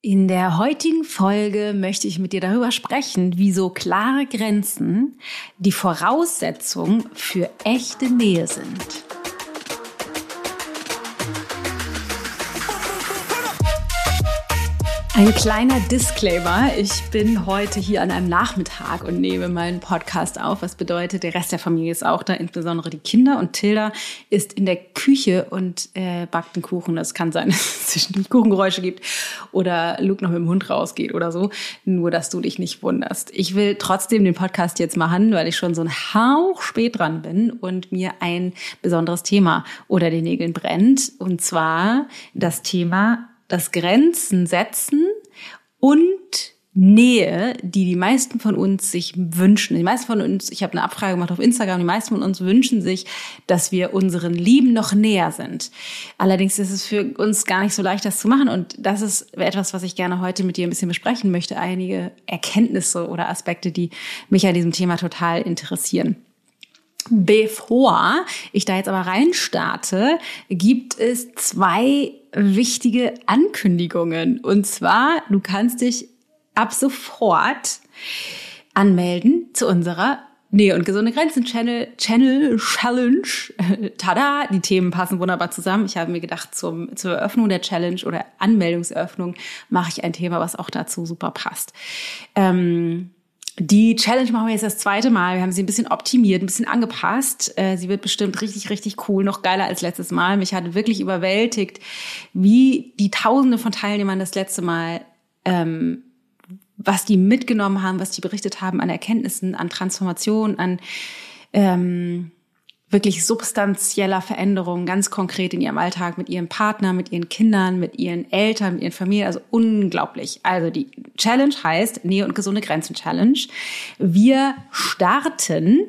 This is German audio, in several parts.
In der heutigen Folge möchte ich mit dir darüber sprechen, wieso klare Grenzen die Voraussetzung für echte Nähe sind. Ein kleiner Disclaimer. Ich bin heute hier an einem Nachmittag und nehme meinen Podcast auf. Was bedeutet, der Rest der Familie ist auch da, insbesondere die Kinder. Und Tilda ist in der Küche und äh, backt einen Kuchen. Das kann sein, dass es zwischendurch Kuchengeräusche gibt oder Luke noch mit dem Hund rausgeht oder so. Nur, dass du dich nicht wunderst. Ich will trotzdem den Podcast jetzt machen, weil ich schon so ein Hauch spät dran bin und mir ein besonderes Thema unter den Nägeln brennt. Und zwar das Thema das Grenzen setzen und Nähe, die die meisten von uns sich wünschen. Die meisten von uns, ich habe eine Abfrage gemacht auf Instagram, die meisten von uns wünschen sich, dass wir unseren Lieben noch näher sind. Allerdings ist es für uns gar nicht so leicht, das zu machen. Und das ist etwas, was ich gerne heute mit dir ein bisschen besprechen möchte. Einige Erkenntnisse oder Aspekte, die mich an diesem Thema total interessieren. Bevor ich da jetzt aber reinstarte, gibt es zwei wichtige Ankündigungen. Und zwar, du kannst dich ab sofort anmelden zu unserer Nähe und gesunde Grenzen Channel, Channel Challenge. Tada, die Themen passen wunderbar zusammen. Ich habe mir gedacht, zum, zur Eröffnung der Challenge oder Anmeldungseröffnung mache ich ein Thema, was auch dazu super passt. Ähm, die Challenge machen wir jetzt das zweite Mal. Wir haben sie ein bisschen optimiert, ein bisschen angepasst. Äh, sie wird bestimmt richtig, richtig cool, noch geiler als letztes Mal. Mich hat wirklich überwältigt, wie die Tausende von Teilnehmern das letzte Mal, ähm, was die mitgenommen haben, was die berichtet haben an Erkenntnissen, an Transformation, an ähm, wirklich substanzieller Veränderung ganz konkret in ihrem Alltag mit ihrem Partner, mit ihren Kindern, mit ihren Eltern, mit ihren Familien. Also unglaublich. Also die Challenge heißt Nähe und gesunde Grenzen Challenge. Wir starten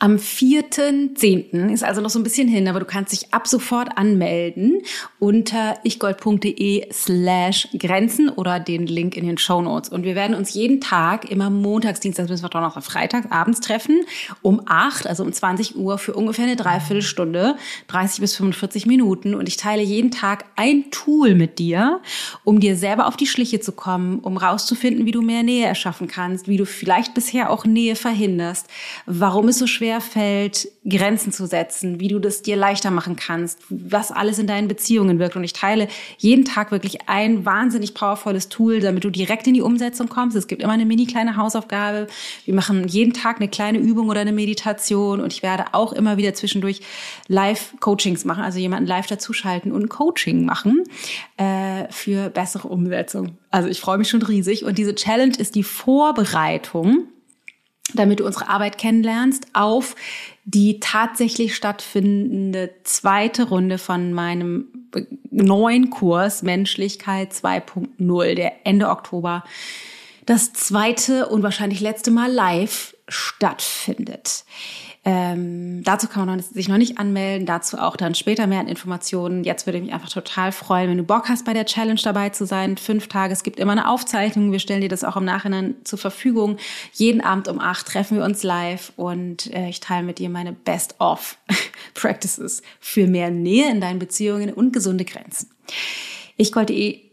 am 4.10. ist also noch so ein bisschen hin, aber du kannst dich ab sofort anmelden unter ichgold.de slash Grenzen oder den Link in den Show Notes. Und wir werden uns jeden Tag, immer montags, dienstags, bis Donnerstag, Freitag abends treffen, um 8, also um 20 Uhr für ungefähr eine Dreiviertelstunde, 30 bis 45 Minuten. Und ich teile jeden Tag ein Tool mit dir, um dir selber auf die Schliche zu kommen, um rauszufinden, wie du mehr Nähe erschaffen kannst, wie du vielleicht bisher auch Nähe verhinderst, warum es so schwer schwer fällt, Grenzen zu setzen, wie du das dir leichter machen kannst, was alles in deinen Beziehungen wirkt. Und ich teile jeden Tag wirklich ein wahnsinnig powervolles Tool, damit du direkt in die Umsetzung kommst. Es gibt immer eine mini kleine Hausaufgabe. Wir machen jeden Tag eine kleine Übung oder eine Meditation und ich werde auch immer wieder zwischendurch Live-Coachings machen, also jemanden live dazuschalten und Coaching machen äh, für bessere Umsetzung. Also ich freue mich schon riesig und diese Challenge ist die Vorbereitung damit du unsere Arbeit kennenlernst, auf die tatsächlich stattfindende zweite Runde von meinem neuen Kurs Menschlichkeit 2.0, der Ende Oktober das zweite und wahrscheinlich letzte Mal live stattfindet. Ähm, dazu kann man sich noch nicht anmelden, dazu auch dann später mehr an Informationen. Jetzt würde ich mich einfach total freuen, wenn du Bock hast, bei der Challenge dabei zu sein. Fünf Tage, es gibt immer eine Aufzeichnung. Wir stellen dir das auch im Nachhinein zur Verfügung. Jeden Abend um acht treffen wir uns live und äh, ich teile mit dir meine Best-of-Practices für mehr Nähe in deinen Beziehungen und gesunde Grenzen. Ich wollte eh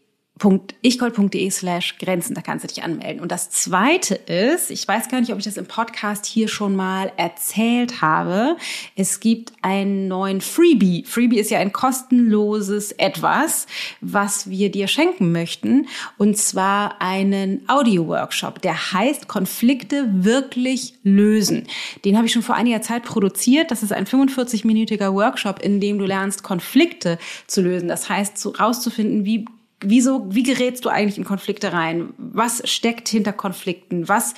ichgold.de slash Grenzen, da kannst du dich anmelden. Und das zweite ist, ich weiß gar nicht, ob ich das im Podcast hier schon mal erzählt habe, es gibt einen neuen Freebie. Freebie ist ja ein kostenloses Etwas, was wir dir schenken möchten. Und zwar einen Audio-Workshop, der heißt Konflikte wirklich lösen. Den habe ich schon vor einiger Zeit produziert. Das ist ein 45-minütiger Workshop, in dem du lernst, Konflikte zu lösen. Das heißt, rauszufinden, wie wieso, wie gerätst du eigentlich in Konflikte rein? Was steckt hinter Konflikten? Was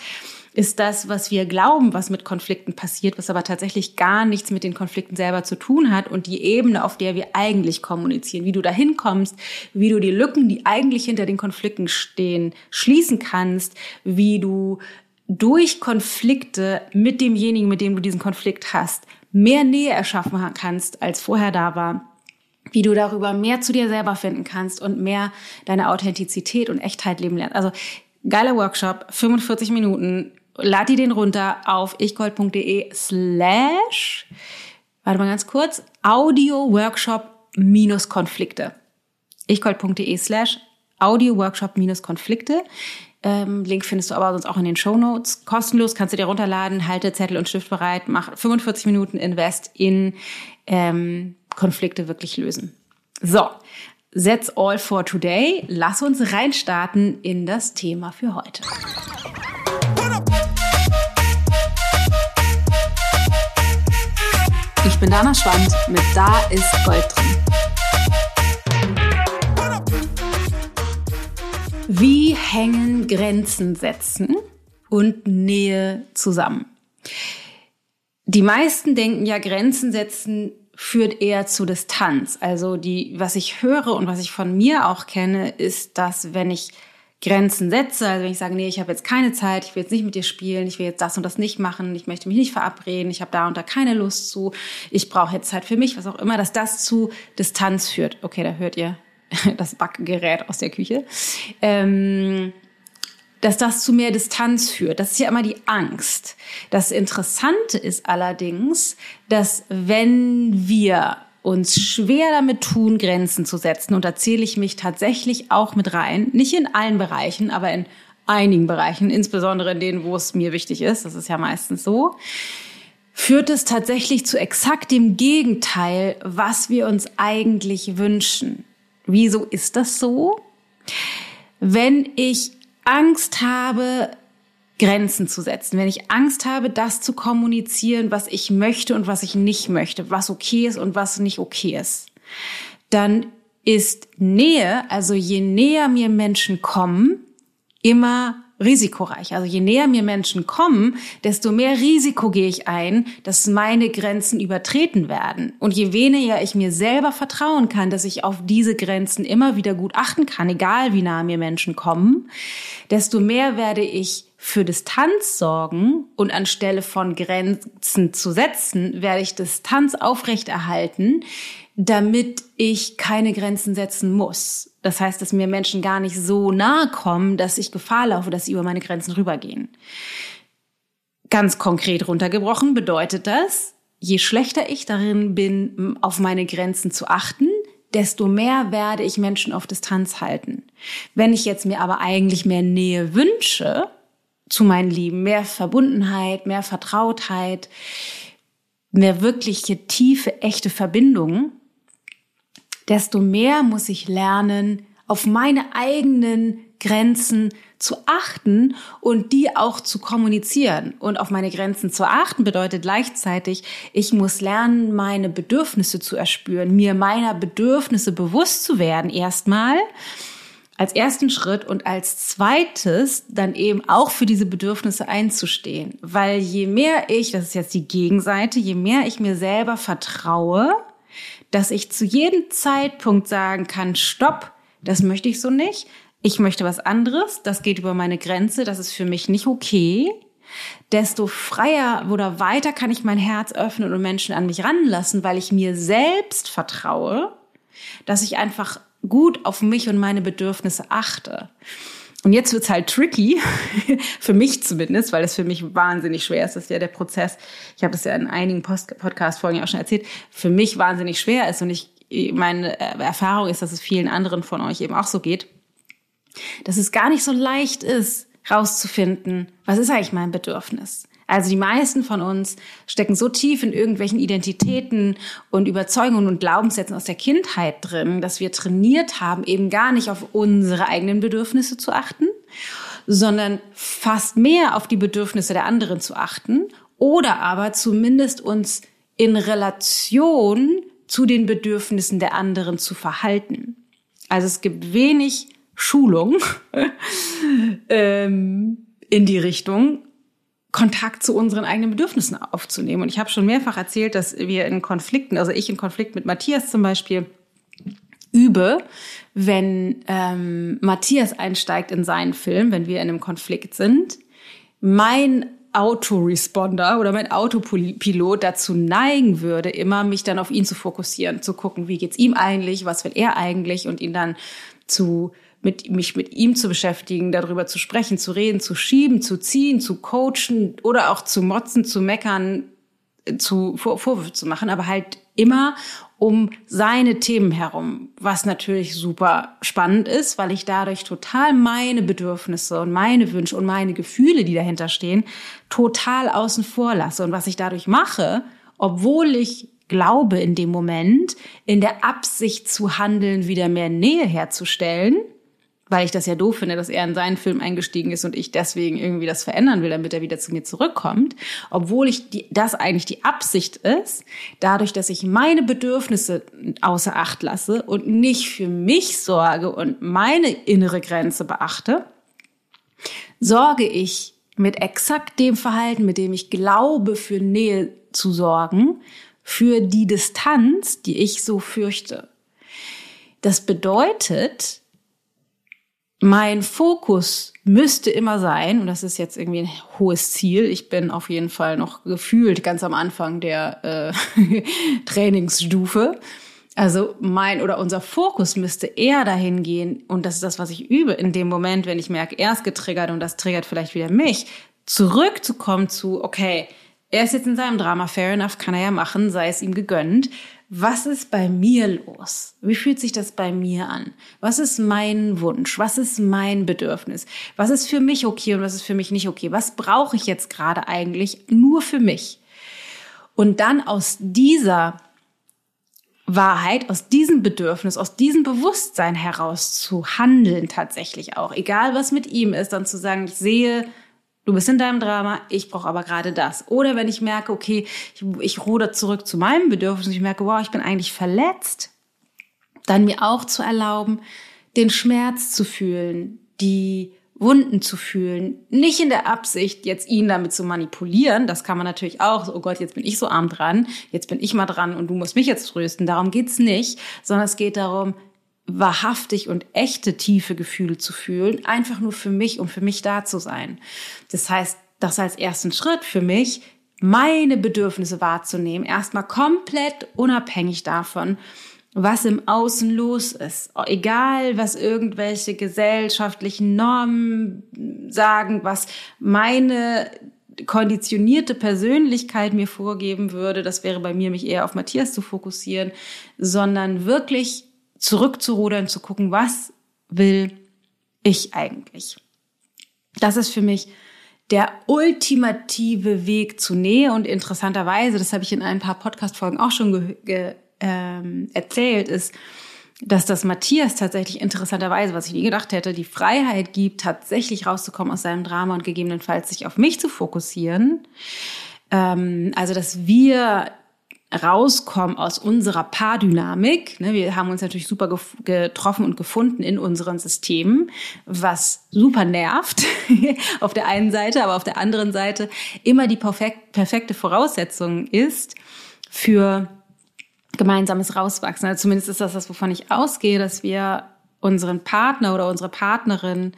ist das, was wir glauben, was mit Konflikten passiert, was aber tatsächlich gar nichts mit den Konflikten selber zu tun hat und die Ebene, auf der wir eigentlich kommunizieren, wie du da hinkommst, wie du die Lücken, die eigentlich hinter den Konflikten stehen, schließen kannst, wie du durch Konflikte mit demjenigen, mit dem du diesen Konflikt hast, mehr Nähe erschaffen kannst, als vorher da war wie du darüber mehr zu dir selber finden kannst und mehr deine Authentizität und Echtheit leben lernst. Also geiler Workshop, 45 Minuten. Lad dir den runter auf ichgold.de slash, warte mal ganz kurz, Audio Workshop minus Konflikte. ichgold.de slash Audio-Workshop-Konflikte. Ähm, Link findest du aber sonst auch in den Show Notes. Kostenlos kannst du dir runterladen, halte Zettel und Stift bereit, mach 45 Minuten Invest in ähm, Konflikte wirklich lösen. So, that's all for today. Lass uns reinstarten in das Thema für heute. Ich bin Dana Schwand mit Da ist Gold drin. Wie hängen Grenzen setzen und Nähe zusammen? Die meisten denken ja, Grenzen setzen führt eher zu Distanz. Also die, was ich höre und was ich von mir auch kenne, ist, dass wenn ich Grenzen setze, also wenn ich sage, nee, ich habe jetzt keine Zeit, ich will jetzt nicht mit dir spielen, ich will jetzt das und das nicht machen, ich möchte mich nicht verabreden, ich habe da und da keine Lust zu, ich brauche jetzt Zeit für mich, was auch immer, dass das zu Distanz führt. Okay, da hört ihr das Backgerät aus der Küche, ähm, dass das zu mehr Distanz führt. Das ist ja immer die Angst. Das Interessante ist allerdings, dass wenn wir uns schwer damit tun, Grenzen zu setzen, und da zähle ich mich tatsächlich auch mit rein, nicht in allen Bereichen, aber in einigen Bereichen, insbesondere in denen, wo es mir wichtig ist, das ist ja meistens so, führt es tatsächlich zu exakt dem Gegenteil, was wir uns eigentlich wünschen. Wieso ist das so? Wenn ich Angst habe, Grenzen zu setzen, wenn ich Angst habe, das zu kommunizieren, was ich möchte und was ich nicht möchte, was okay ist und was nicht okay ist, dann ist Nähe, also je näher mir Menschen kommen, immer risikoreich. Also je näher mir Menschen kommen, desto mehr Risiko gehe ich ein, dass meine Grenzen übertreten werden. Und je weniger ich mir selber vertrauen kann, dass ich auf diese Grenzen immer wieder gut achten kann, egal wie nah mir Menschen kommen, desto mehr werde ich für Distanz sorgen und anstelle von Grenzen zu setzen, werde ich Distanz aufrechterhalten, damit ich keine Grenzen setzen muss. Das heißt, dass mir Menschen gar nicht so nahe kommen, dass ich Gefahr laufe, dass sie über meine Grenzen rübergehen. Ganz konkret runtergebrochen bedeutet das, je schlechter ich darin bin, auf meine Grenzen zu achten, desto mehr werde ich Menschen auf Distanz halten. Wenn ich jetzt mir aber eigentlich mehr Nähe wünsche zu meinen Lieben, mehr Verbundenheit, mehr Vertrautheit, mehr wirkliche tiefe, echte Verbindungen, desto mehr muss ich lernen, auf meine eigenen Grenzen zu achten und die auch zu kommunizieren. Und auf meine Grenzen zu achten bedeutet gleichzeitig, ich muss lernen, meine Bedürfnisse zu erspüren, mir meiner Bedürfnisse bewusst zu werden erstmal als ersten Schritt und als zweites dann eben auch für diese Bedürfnisse einzustehen. Weil je mehr ich, das ist jetzt die Gegenseite, je mehr ich mir selber vertraue, dass ich zu jedem Zeitpunkt sagen kann, stopp, das möchte ich so nicht. Ich möchte was anderes, das geht über meine Grenze, das ist für mich nicht okay. Desto freier oder weiter kann ich mein Herz öffnen und Menschen an mich ranlassen, weil ich mir selbst vertraue, dass ich einfach gut auf mich und meine Bedürfnisse achte. Und jetzt wird's halt tricky, für mich zumindest, weil es für mich wahnsinnig schwer ist. Das ist ja der Prozess, ich habe das ja in einigen Podcast-Folgen auch schon erzählt, für mich wahnsinnig schwer ist. Und ich, meine Erfahrung ist, dass es vielen anderen von euch eben auch so geht, dass es gar nicht so leicht ist, rauszufinden, was ist eigentlich mein Bedürfnis? Also die meisten von uns stecken so tief in irgendwelchen Identitäten und Überzeugungen und Glaubenssätzen aus der Kindheit drin, dass wir trainiert haben, eben gar nicht auf unsere eigenen Bedürfnisse zu achten, sondern fast mehr auf die Bedürfnisse der anderen zu achten oder aber zumindest uns in Relation zu den Bedürfnissen der anderen zu verhalten. Also es gibt wenig Schulung ähm, in die Richtung, Kontakt zu unseren eigenen Bedürfnissen aufzunehmen. Und ich habe schon mehrfach erzählt, dass wir in Konflikten, also ich in Konflikt mit Matthias zum Beispiel, übe, wenn ähm, Matthias einsteigt in seinen Film, wenn wir in einem Konflikt sind, mein Autoresponder oder mein Autopilot dazu neigen würde, immer mich dann auf ihn zu fokussieren, zu gucken, wie geht's ihm eigentlich, was will er eigentlich und ihn dann zu mit, mich mit ihm zu beschäftigen, darüber zu sprechen, zu reden, zu schieben, zu ziehen, zu coachen oder auch zu motzen, zu meckern, zu Vor Vorwürfe zu machen, aber halt immer um seine Themen herum, was natürlich super spannend ist, weil ich dadurch total meine Bedürfnisse und meine Wünsche und meine Gefühle, die dahinter stehen, total außen vor lasse. Und was ich dadurch mache, obwohl ich glaube in dem Moment, in der Absicht zu handeln, wieder mehr Nähe herzustellen, weil ich das ja doof finde, dass er in seinen Film eingestiegen ist und ich deswegen irgendwie das verändern will, damit er wieder zu mir zurückkommt, obwohl ich die, das eigentlich die Absicht ist, dadurch, dass ich meine Bedürfnisse außer Acht lasse und nicht für mich sorge und meine innere Grenze beachte, sorge ich mit exakt dem Verhalten, mit dem ich glaube, für Nähe zu sorgen, für die Distanz, die ich so fürchte. Das bedeutet, mein Fokus müsste immer sein, und das ist jetzt irgendwie ein hohes Ziel, ich bin auf jeden Fall noch gefühlt ganz am Anfang der äh, Trainingsstufe. Also mein oder unser Fokus müsste eher dahin gehen, und das ist das, was ich übe, in dem Moment, wenn ich merke, er ist getriggert und das triggert vielleicht wieder mich, zurückzukommen zu, okay, er ist jetzt in seinem Drama, fair enough, kann er ja machen, sei es ihm gegönnt was ist bei mir los? Wie fühlt sich das bei mir an? Was ist mein Wunsch? Was ist mein Bedürfnis? Was ist für mich okay und was ist für mich nicht okay? Was brauche ich jetzt gerade eigentlich nur für mich? Und dann aus dieser Wahrheit, aus diesem Bedürfnis, aus diesem Bewusstsein heraus zu handeln tatsächlich auch. Egal was mit ihm ist, dann zu sagen, ich sehe Du bist in deinem Drama, ich brauche aber gerade das. Oder wenn ich merke, okay, ich, ich ruder zurück zu meinem Bedürfnis und ich merke, wow, ich bin eigentlich verletzt, dann mir auch zu erlauben, den Schmerz zu fühlen, die Wunden zu fühlen, nicht in der Absicht, jetzt ihn damit zu manipulieren. Das kann man natürlich auch. Oh Gott, jetzt bin ich so arm dran, jetzt bin ich mal dran und du musst mich jetzt trösten. Darum geht's nicht, sondern es geht darum, wahrhaftig und echte tiefe Gefühle zu fühlen, einfach nur für mich, um für mich da zu sein. Das heißt, das als ersten Schritt für mich, meine Bedürfnisse wahrzunehmen, erstmal komplett unabhängig davon, was im Außen los ist. Egal, was irgendwelche gesellschaftlichen Normen sagen, was meine konditionierte Persönlichkeit mir vorgeben würde, das wäre bei mir, mich eher auf Matthias zu fokussieren, sondern wirklich zurückzurudern, zu gucken, was will ich eigentlich? Das ist für mich der ultimative Weg zu Nähe und interessanterweise, das habe ich in ein paar Podcast-Folgen auch schon ähm, erzählt, ist, dass das Matthias tatsächlich interessanterweise, was ich nie gedacht hätte, die Freiheit gibt, tatsächlich rauszukommen aus seinem Drama und gegebenenfalls sich auf mich zu fokussieren. Ähm, also, dass wir rauskommen aus unserer Paardynamik. Ne, wir haben uns natürlich super getroffen und gefunden in unseren Systemen, was super nervt auf der einen Seite, aber auf der anderen Seite immer die perfekte Voraussetzung ist für gemeinsames Rauswachsen. Also zumindest ist das das, wovon ich ausgehe, dass wir unseren Partner oder unsere Partnerin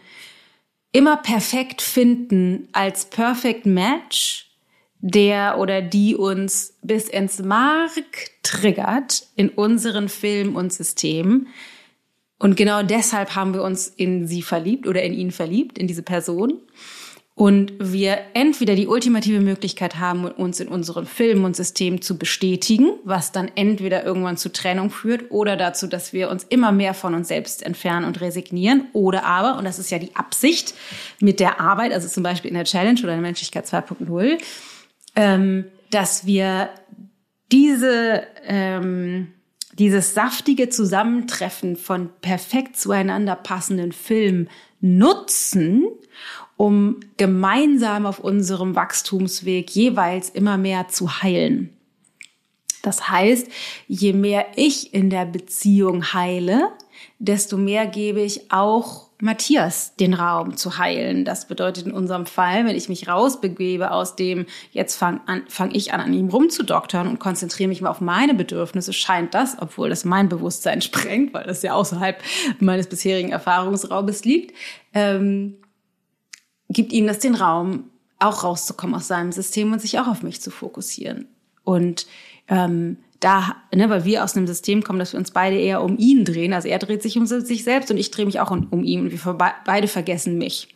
immer perfekt finden als Perfect Match der oder die uns bis ins Mark triggert in unseren Film und System. Und genau deshalb haben wir uns in sie verliebt oder in ihn verliebt, in diese Person. Und wir entweder die ultimative Möglichkeit haben, uns in unserem Film und System zu bestätigen, was dann entweder irgendwann zu Trennung führt oder dazu, dass wir uns immer mehr von uns selbst entfernen und resignieren. Oder aber, und das ist ja die Absicht mit der Arbeit, also zum Beispiel in der Challenge oder in der Menschlichkeit 2.0, ähm, dass wir diese, ähm, dieses saftige Zusammentreffen von perfekt zueinander passenden Filmen nutzen, um gemeinsam auf unserem Wachstumsweg jeweils immer mehr zu heilen. Das heißt, je mehr ich in der Beziehung heile, desto mehr gebe ich auch Matthias den Raum zu heilen. Das bedeutet in unserem Fall, wenn ich mich rausbegebe aus dem, jetzt fange fang ich an, an ihm rumzudoktern und konzentriere mich mal auf meine Bedürfnisse, scheint das, obwohl das mein Bewusstsein sprengt, weil das ja außerhalb meines bisherigen Erfahrungsraubes liegt, ähm, gibt ihm das den Raum, auch rauszukommen aus seinem System und sich auch auf mich zu fokussieren. Und ähm, da, ne, weil wir aus einem System kommen, dass wir uns beide eher um ihn drehen. Also er dreht sich um sich selbst und ich drehe mich auch um, um ihn und wir beide vergessen mich.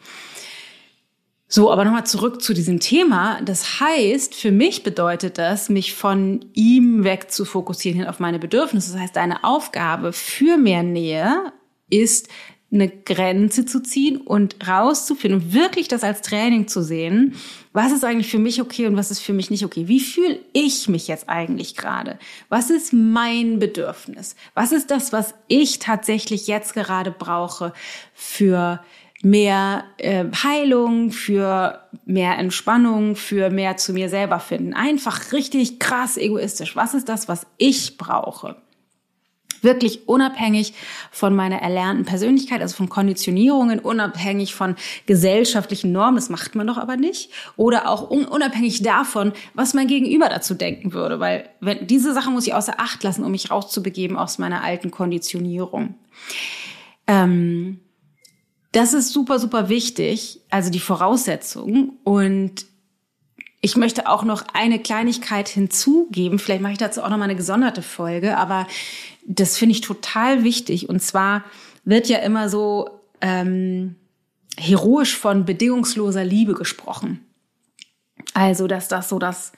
So, aber nochmal zurück zu diesem Thema. Das heißt, für mich bedeutet das, mich von ihm weg zu fokussieren hin auf meine Bedürfnisse. Das heißt, deine Aufgabe für mehr Nähe ist, eine Grenze zu ziehen und rauszufinden und wirklich das als Training zu sehen. Was ist eigentlich für mich okay und was ist für mich nicht okay? Wie fühle ich mich jetzt eigentlich gerade? Was ist mein Bedürfnis? Was ist das, was ich tatsächlich jetzt gerade brauche für mehr äh, Heilung, für mehr Entspannung, für mehr zu mir selber finden. Einfach richtig krass egoistisch. Was ist das, was ich brauche? Wirklich unabhängig von meiner erlernten Persönlichkeit, also von Konditionierungen, unabhängig von gesellschaftlichen Normen, das macht man doch aber nicht. Oder auch unabhängig davon, was mein Gegenüber dazu denken würde. Weil wenn, diese Sache muss ich außer Acht lassen, um mich rauszubegeben aus meiner alten Konditionierung. Ähm, das ist super, super wichtig, also die Voraussetzung. Und ich möchte auch noch eine Kleinigkeit hinzugeben. Vielleicht mache ich dazu auch noch mal eine gesonderte Folge, aber das finde ich total wichtig. Und zwar wird ja immer so ähm, heroisch von bedingungsloser Liebe gesprochen. Also, dass das so das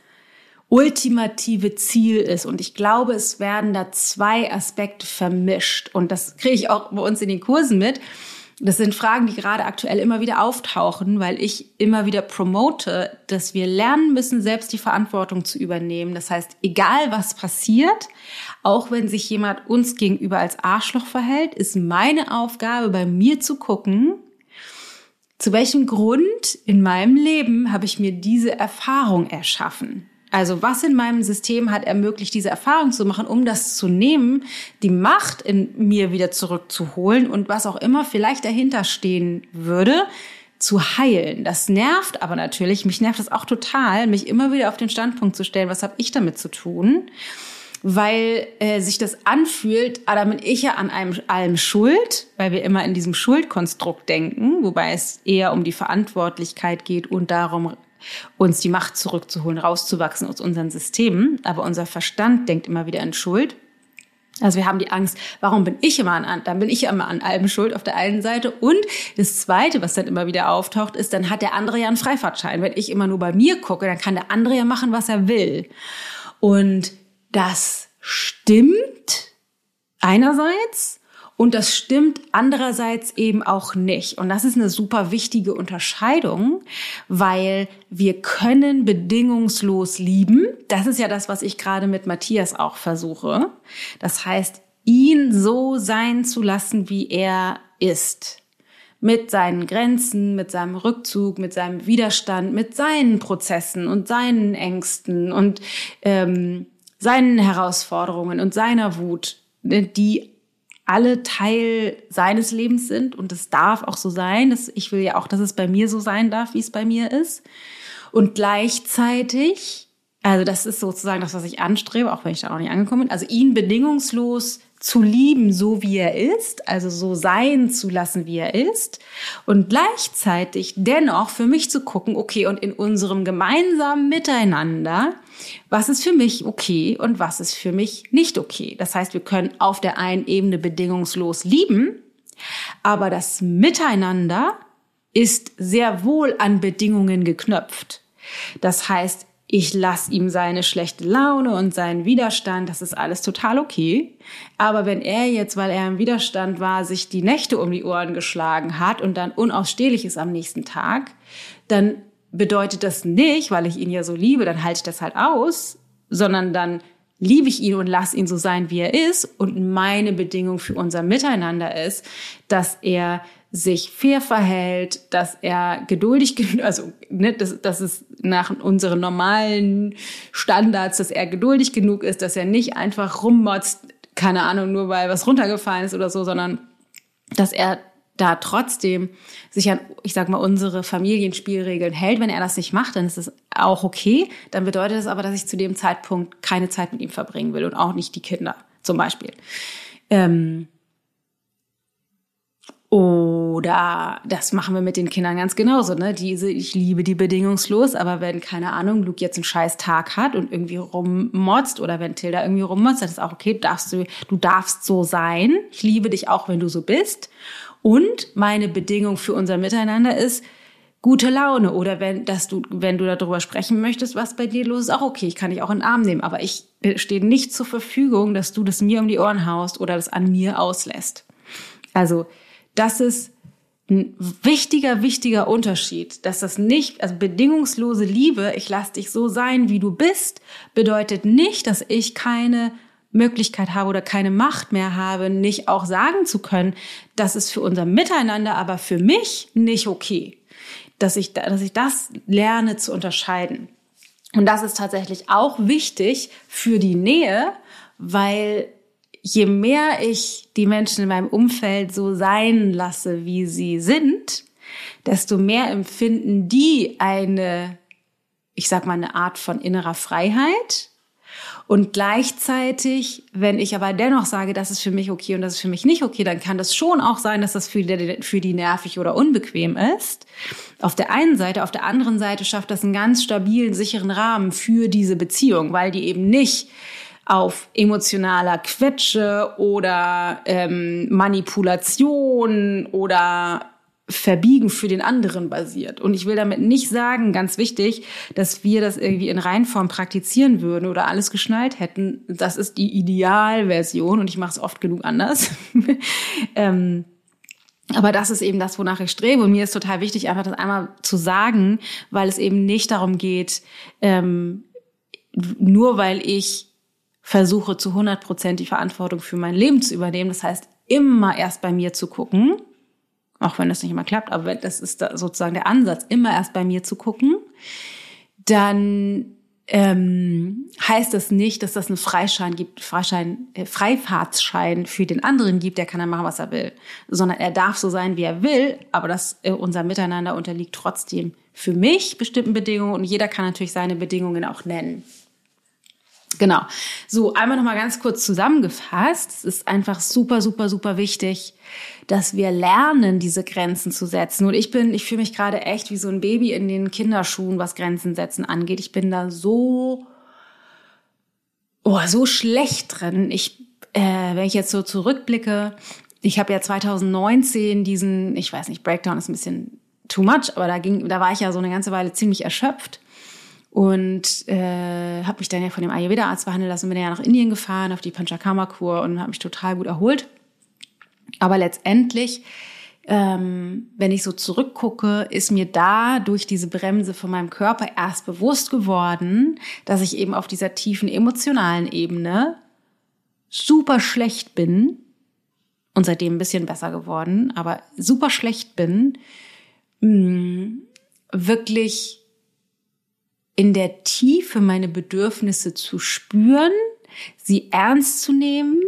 ultimative Ziel ist. Und ich glaube, es werden da zwei Aspekte vermischt. Und das kriege ich auch bei uns in den Kursen mit. Das sind Fragen, die gerade aktuell immer wieder auftauchen, weil ich immer wieder promote, dass wir lernen müssen, selbst die Verantwortung zu übernehmen. Das heißt, egal was passiert, auch wenn sich jemand uns gegenüber als Arschloch verhält, ist meine Aufgabe, bei mir zu gucken, zu welchem Grund in meinem Leben habe ich mir diese Erfahrung erschaffen? Also was in meinem System hat ermöglicht, diese Erfahrung zu machen, um das zu nehmen, die Macht in mir wieder zurückzuholen und was auch immer vielleicht dahinter stehen würde, zu heilen. Das nervt aber natürlich, mich nervt das auch total, mich immer wieder auf den Standpunkt zu stellen, was habe ich damit zu tun? Weil äh, sich das anfühlt, ah, da bin ich ja an einem, allem schuld, weil wir immer in diesem Schuldkonstrukt denken, wobei es eher um die Verantwortlichkeit geht und darum, uns die Macht zurückzuholen, rauszuwachsen aus unseren Systemen. Aber unser Verstand denkt immer wieder in Schuld. Also wir haben die Angst, warum bin ich immer an, dann bin ich immer an allem schuld auf der einen Seite. Und das Zweite, was dann immer wieder auftaucht, ist, dann hat der andere ja einen Freifahrtschein. Wenn ich immer nur bei mir gucke, dann kann der andere ja machen, was er will. Und das stimmt einerseits. Und das stimmt andererseits eben auch nicht. Und das ist eine super wichtige Unterscheidung, weil wir können bedingungslos lieben. Das ist ja das, was ich gerade mit Matthias auch versuche. Das heißt, ihn so sein zu lassen, wie er ist. Mit seinen Grenzen, mit seinem Rückzug, mit seinem Widerstand, mit seinen Prozessen und seinen Ängsten und ähm, seinen Herausforderungen und seiner Wut, die alle Teil seines Lebens sind und es darf auch so sein. Das, ich will ja auch, dass es bei mir so sein darf, wie es bei mir ist. Und gleichzeitig, also das ist sozusagen das, was ich anstrebe, auch wenn ich da noch nicht angekommen bin, also ihn bedingungslos zu lieben, so wie er ist, also so sein zu lassen, wie er ist und gleichzeitig dennoch für mich zu gucken, okay, und in unserem gemeinsamen Miteinander, was ist für mich okay und was ist für mich nicht okay. Das heißt, wir können auf der einen Ebene bedingungslos lieben, aber das Miteinander ist sehr wohl an Bedingungen geknöpft. Das heißt, ich lasse ihm seine schlechte Laune und seinen Widerstand, das ist alles total okay. Aber wenn er jetzt, weil er im Widerstand war, sich die Nächte um die Ohren geschlagen hat und dann unausstehlich ist am nächsten Tag, dann bedeutet das nicht, weil ich ihn ja so liebe, dann halte ich das halt aus, sondern dann liebe ich ihn und lasse ihn so sein, wie er ist. Und meine Bedingung für unser Miteinander ist, dass er sich fair verhält, dass er geduldig, also ne, dass, dass es nach unseren normalen Standards, dass er geduldig genug ist, dass er nicht einfach rummotzt, keine Ahnung, nur weil was runtergefallen ist oder so, sondern dass er da trotzdem sich an, ich sag mal, unsere Familienspielregeln hält. Wenn er das nicht macht, dann ist es auch okay. Dann bedeutet es aber, dass ich zu dem Zeitpunkt keine Zeit mit ihm verbringen will und auch nicht die Kinder zum Beispiel. Ähm, oder das machen wir mit den Kindern ganz genauso, ne? Diese, ich liebe die bedingungslos, aber wenn, keine Ahnung, Luke jetzt einen scheiß Tag hat und irgendwie rummotzt oder wenn Tilda irgendwie rummotzt, dann ist auch okay, darfst du, du darfst so sein. Ich liebe dich auch, wenn du so bist. Und meine Bedingung für unser Miteinander ist, gute Laune oder wenn, dass du, wenn du darüber sprechen möchtest, was bei dir los ist, auch okay, ich kann dich auch in den Arm nehmen, aber ich stehe nicht zur Verfügung, dass du das mir um die Ohren haust oder das an mir auslässt. Also, das ist ein wichtiger, wichtiger Unterschied, dass das nicht, also bedingungslose Liebe, ich lass dich so sein, wie du bist, bedeutet nicht, dass ich keine Möglichkeit habe oder keine Macht mehr habe, nicht auch sagen zu können, das ist für unser Miteinander, aber für mich nicht okay. Dass ich, dass ich das lerne zu unterscheiden. Und das ist tatsächlich auch wichtig für die Nähe, weil je mehr ich die Menschen in meinem Umfeld so sein lasse, wie sie sind, desto mehr empfinden die eine, ich sag mal, eine Art von innerer Freiheit. Und gleichzeitig, wenn ich aber dennoch sage, das ist für mich okay und das ist für mich nicht okay, dann kann das schon auch sein, dass das für die, für die nervig oder unbequem ist. Auf der einen Seite, auf der anderen Seite schafft das einen ganz stabilen, sicheren Rahmen für diese Beziehung, weil die eben nicht auf emotionaler Quetsche oder ähm, Manipulation oder Verbiegen für den anderen basiert. Und ich will damit nicht sagen, ganz wichtig, dass wir das irgendwie in Reinform praktizieren würden oder alles geschnallt hätten. Das ist die Idealversion und ich mache es oft genug anders. ähm, aber das ist eben das, wonach ich strebe. Und mir ist total wichtig, einfach das einmal zu sagen, weil es eben nicht darum geht, ähm, nur weil ich versuche zu 100 Prozent die Verantwortung für mein Leben zu übernehmen. Das heißt, immer erst bei mir zu gucken, auch wenn das nicht immer klappt, aber das ist sozusagen der Ansatz, immer erst bei mir zu gucken, dann ähm, heißt das nicht, dass das einen Freischein gibt, Freischein, äh, Freifahrtsschein für den anderen gibt, der kann dann machen, was er will, sondern er darf so sein, wie er will, aber das äh, unser Miteinander unterliegt trotzdem für mich bestimmten Bedingungen und jeder kann natürlich seine Bedingungen auch nennen. Genau. So, einmal nochmal ganz kurz zusammengefasst. Es ist einfach super, super, super wichtig, dass wir lernen, diese Grenzen zu setzen. Und ich bin, ich fühle mich gerade echt wie so ein Baby in den Kinderschuhen, was Grenzen setzen angeht. Ich bin da so, oh, so schlecht drin. Ich, äh, wenn ich jetzt so zurückblicke, ich habe ja 2019 diesen, ich weiß nicht, Breakdown ist ein bisschen too much, aber da ging, da war ich ja so eine ganze Weile ziemlich erschöpft und äh, habe mich dann ja von dem Ayurveda-Arzt behandeln lassen bin ja nach Indien gefahren auf die Panchakarma-Kur und habe mich total gut erholt. Aber letztendlich, ähm, wenn ich so zurückgucke, ist mir da durch diese Bremse von meinem Körper erst bewusst geworden, dass ich eben auf dieser tiefen emotionalen Ebene super schlecht bin und seitdem ein bisschen besser geworden, aber super schlecht bin, mh, mm, wirklich in der Tiefe meine Bedürfnisse zu spüren, sie ernst zu nehmen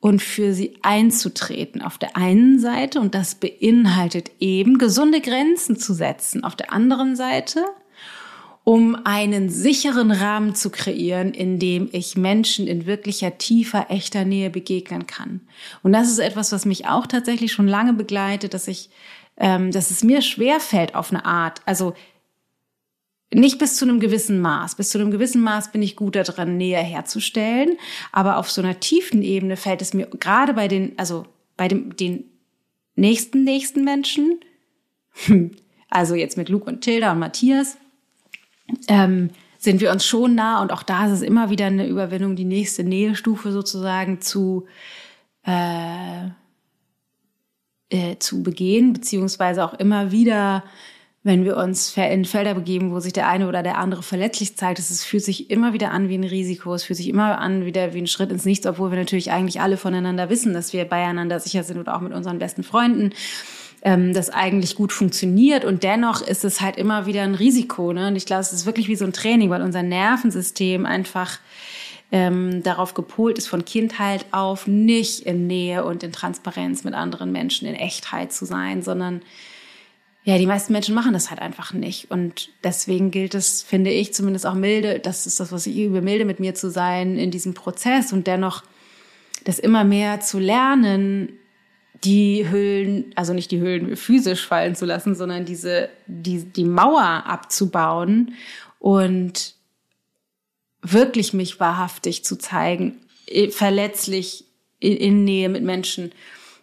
und für sie einzutreten auf der einen Seite und das beinhaltet eben gesunde Grenzen zu setzen auf der anderen Seite, um einen sicheren Rahmen zu kreieren, in dem ich Menschen in wirklicher tiefer, echter Nähe begegnen kann. Und das ist etwas, was mich auch tatsächlich schon lange begleitet, dass ich, ähm, dass es mir schwer fällt auf eine Art. Also nicht bis zu einem gewissen Maß. Bis zu einem gewissen Maß bin ich gut daran, Nähe herzustellen. Aber auf so einer tiefen Ebene fällt es mir gerade bei den, also bei dem, den nächsten, nächsten Menschen, also jetzt mit Luke und Tilda und Matthias, ähm, sind wir uns schon nah und auch da ist es immer wieder eine Überwindung, die nächste Nähestufe sozusagen zu, äh, äh, zu begehen, beziehungsweise auch immer wieder wenn wir uns in Felder begeben, wo sich der eine oder der andere verletzlich zeigt. Es fühlt sich immer wieder an wie ein Risiko. Es fühlt sich immer an wieder wie ein Schritt ins Nichts, obwohl wir natürlich eigentlich alle voneinander wissen, dass wir beieinander sicher sind oder auch mit unseren besten Freunden ähm, das eigentlich gut funktioniert und dennoch ist es halt immer wieder ein Risiko. Ne? Und ich glaube, es ist wirklich wie so ein Training, weil unser Nervensystem einfach ähm, darauf gepolt ist, von Kindheit auf nicht in Nähe und in Transparenz mit anderen Menschen, in Echtheit zu sein, sondern ja, die meisten Menschen machen das halt einfach nicht. Und deswegen gilt es, finde ich, zumindest auch milde, das ist das, was ich übe, milde mit mir zu sein in diesem Prozess und dennoch das immer mehr zu lernen, die Höhlen, also nicht die Höhlen physisch fallen zu lassen, sondern diese, die, die Mauer abzubauen und wirklich mich wahrhaftig zu zeigen, verletzlich in Nähe mit Menschen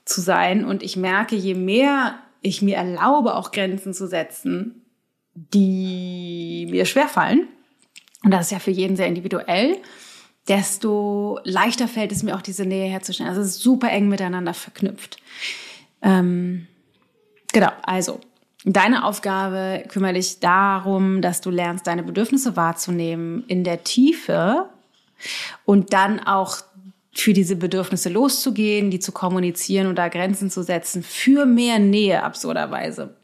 zu sein. Und ich merke, je mehr ich mir erlaube, auch Grenzen zu setzen, die mir schwerfallen, und das ist ja für jeden sehr individuell, desto leichter fällt es mir auch, diese Nähe herzustellen. Also es ist super eng miteinander verknüpft. Ähm, genau, also deine Aufgabe kümmere dich darum, dass du lernst, deine Bedürfnisse wahrzunehmen in der Tiefe und dann auch für diese Bedürfnisse loszugehen, die zu kommunizieren und da Grenzen zu setzen für mehr Nähe absurderweise.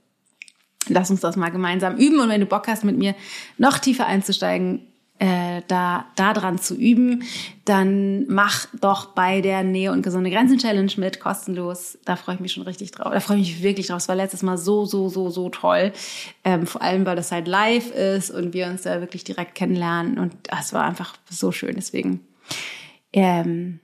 Lass uns das mal gemeinsam üben und wenn du Bock hast, mit mir noch tiefer einzusteigen, äh, da, da dran zu üben, dann mach doch bei der Nähe und gesunde Grenzen Challenge mit, kostenlos. Da freue ich mich schon richtig drauf. Da freue ich mich wirklich drauf. Es war letztes Mal so, so, so, so toll. Ähm, vor allem, weil das halt live ist und wir uns da wirklich direkt kennenlernen. Und es war einfach so schön. Deswegen, ähm,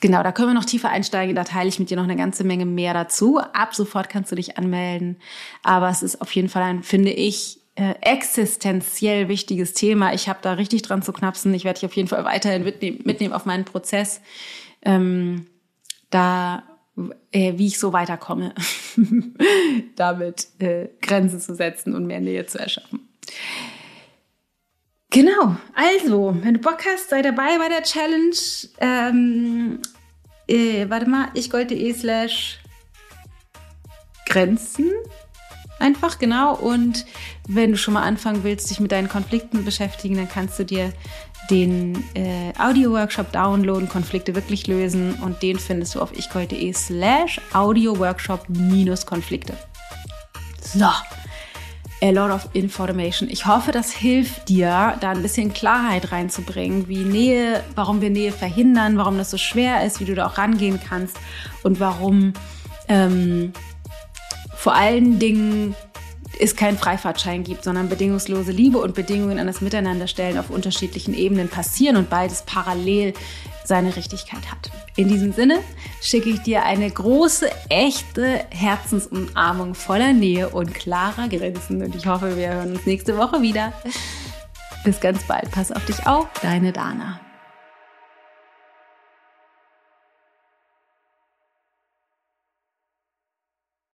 Genau, da können wir noch tiefer einsteigen. Da teile ich mit dir noch eine ganze Menge mehr dazu. Ab sofort kannst du dich anmelden. Aber es ist auf jeden Fall ein, finde ich, äh, existenziell wichtiges Thema. Ich habe da richtig dran zu knapsen. Ich werde dich auf jeden Fall weiterhin mitnehmen, mitnehmen auf meinen Prozess, ähm, da äh, wie ich so weiterkomme, damit äh, Grenzen zu setzen und mehr Nähe zu erschaffen. Genau, also, wenn du Bock hast, sei dabei bei der Challenge. Ähm, äh, warte mal, ich gold.de slash Grenzen einfach, genau. Und wenn du schon mal anfangen willst, dich mit deinen Konflikten beschäftigen, dann kannst du dir den äh, Audio-Workshop downloaden, Konflikte wirklich lösen und den findest du auf ichgold.de slash Audio-Workshop-Konflikte. So, a lot of information. Ich hoffe, das hilft dir, da ein bisschen Klarheit reinzubringen, wie Nähe, warum wir Nähe verhindern, warum das so schwer ist, wie du da auch rangehen kannst und warum ähm, vor allen Dingen es keinen Freifahrtschein gibt, sondern bedingungslose Liebe und Bedingungen an das Miteinanderstellen auf unterschiedlichen Ebenen passieren und beides parallel seine Richtigkeit hat. In diesem Sinne schicke ich dir eine große, echte Herzensumarmung voller Nähe und klarer Grenzen und ich hoffe, wir hören uns nächste Woche wieder. Bis ganz bald. Pass auf dich auf, deine Dana.